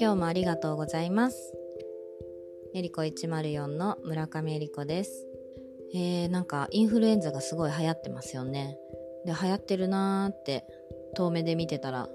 今日もありがとうございます。えりこ104の村上えりこです。えー、なんかインフルエンザがすごい流行ってますよね。で流行ってるなーって遠目で見てたら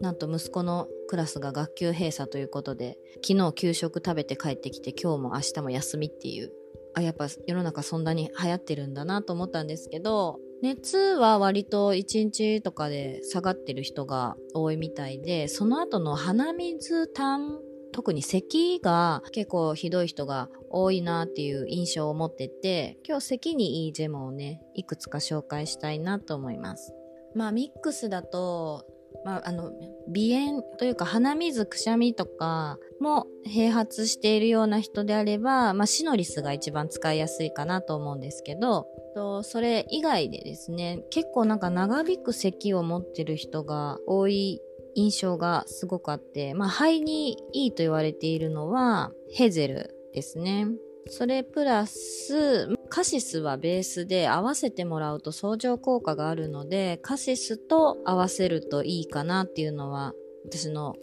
なんと息子のクラスが学級閉鎖ということで昨日給食食べて帰ってきて今日も明日も休みっていう。あやっぱ世の中そんなに流行ってるんだなと思ったんですけど熱は割と1日とかで下がってる人が多いみたいでその後の鼻水痰特に咳が結構ひどい人が多いなっていう印象を持ってて今日咳にいいジェムをねいくつか紹介したいなと思います。まあミックスだとまあ、あの鼻炎というか鼻水くしゃみとかも併発しているような人であれば、まあ、シノリスが一番使いやすいかなと思うんですけどとそれ以外でですね結構なんか長引く咳を持ってる人が多い印象がすごくあって、まあ、肺にいいと言われているのはヘゼルですね。それプラス、カシスはベースで合わせてもらうと相乗効果があるので、カシスと合わせるといいかなっていうのは、私の、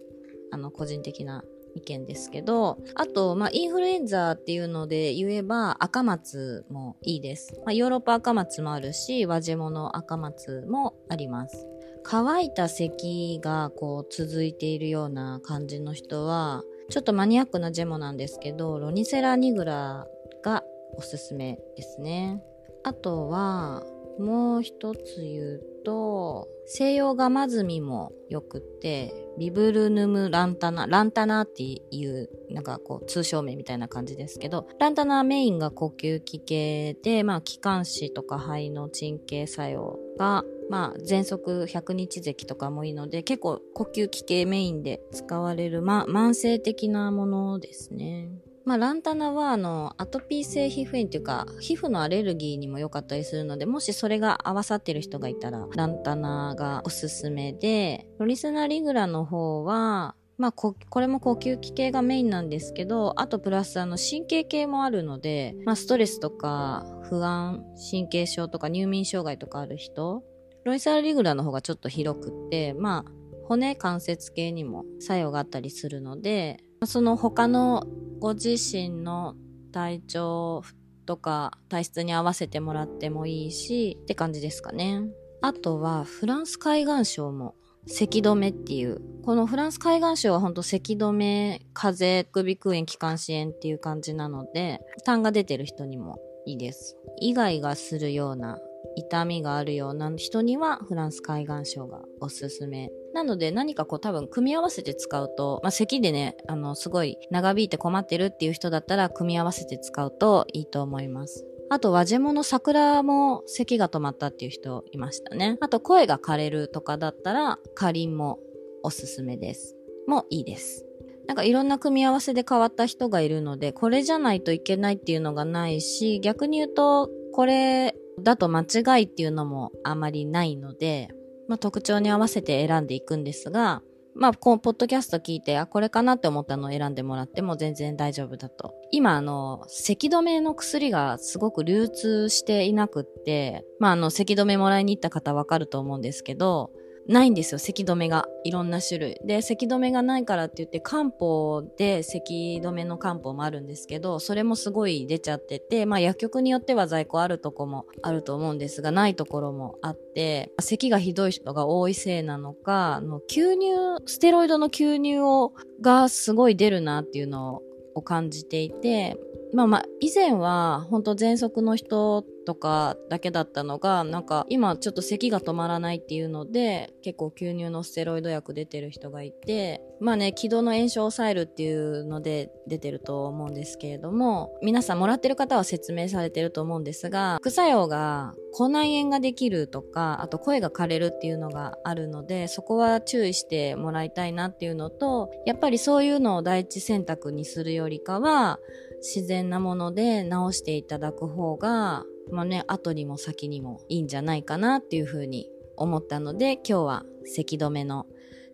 あの、個人的な意見ですけど、あと、まあ、インフルエンザっていうので言えば、赤松もいいです。まあ、ヨーロッパ赤松もあるし、和ジェモの赤松もあります。乾いた咳がこう続いているような感じの人は、ちょっとマニアックなジェモなんですけど、ロニセラニグラがおすすめですね。あとは、もう一つ言うと、西洋ガマズミもよくって、ビブルヌムランタナ、ランタナっていう、なんかこう、通称名みたいな感じですけど、ランタナメインが呼吸器系で、まあ、気管支とか肺の鎮静作用がまあ、喘息100日咳とかもいいので、結構呼吸器系メインで使われる、まあ、慢性的なものですね。まあ、ランタナは、あの、アトピー性皮膚炎っていうか、皮膚のアレルギーにも良かったりするので、もしそれが合わさってる人がいたら、ランタナがおすすめで、ロリスナリグラの方は、まあこ、これも呼吸器系がメインなんですけど、あとプラスあの神経系もあるので、まあストレスとか不安、神経症とか入眠障害とかある人ロイサルリグラの方がちょっと広くって、まあ、骨関節系にも作用があったりするので、その他のご自身の体調とか体質に合わせてもらってもいいしって感じですかね。あとはフランス海岸症も咳止めっていう。このフランス海岸症はほんと咳止め、風邪、首腔炎、気管支炎っていう感じなので、痰が出てる人にもいいです。イガイガするような痛みがあるような人にはフランス海岸症がおすすめ。なので何かこう多分組み合わせて使うと、まあ、咳でね、あの、すごい長引いて困ってるっていう人だったら組み合わせて使うといいと思います。あと、和ジモの桜も咳が止まったっていう人いましたね。あと、声が枯れるとかだったら、かりんもおすすめです。もいいです。なんかいろんな組み合わせで変わった人がいるので、これじゃないといけないっていうのがないし、逆に言うと、これだと間違いっていうのもあまりないので、まあ、特徴に合わせて選んでいくんですが、まあ、このポッドキャスト聞いて、あ、これかなって思ったのを選んでもらっても全然大丈夫だと。今、あの、咳止めの薬がすごく流通していなくって、まあ、あの、咳止めもらいに行った方わかると思うんですけど、ないんですよ、咳止めが。いろんな種類。で、咳止めがないからって言って、漢方で咳止めの漢方もあるんですけど、それもすごい出ちゃってて、まあ薬局によっては在庫あるとこもあると思うんですが、ないところもあって、咳がひどい人が多いせいなのか、の吸入、ステロイドの吸入を、がすごい出るなっていうのを感じていて、まあまあ、以前は本当喘息の人とかだけだったのが、なんか今ちょっと咳が止まらないっていうので、結構吸入のステロイド薬出てる人がいて、まあね、気道の炎症を抑えるっていうので出てると思うんですけれども、皆さんもらってる方は説明されてると思うんですが、副作用が口内炎ができるとか、あと声が枯れるっていうのがあるので、そこは注意してもらいたいなっていうのと、やっぱりそういうのを第一選択にするよりかは、自然なもので治していただく方がまあね、後にも先にもいいんじゃないかなっていうふうに思ったので、今日は咳止めの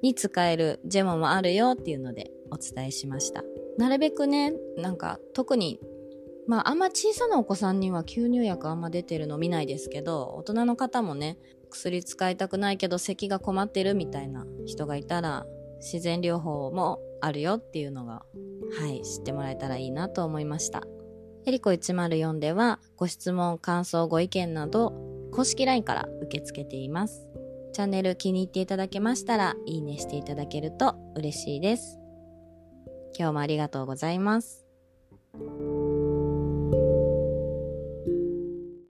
に使えるジェモもあるよっていうのでお伝えしました。なるべくね、なんか特にまあ、あんま小さなお子さんには吸入薬あんま出てるの見ないですけど、大人の方もね、薬使いたくないけど咳が困ってるみたいな人がいたら自然療法もあるよっていうのがはい知ってもらえたらいいなと思いました。エリコ104ではご質問感想ご意見など公式 LINE から受け付けています。チャンネル気に入っていただけましたらいいねしていただけると嬉しいです。今日もありがとうございます。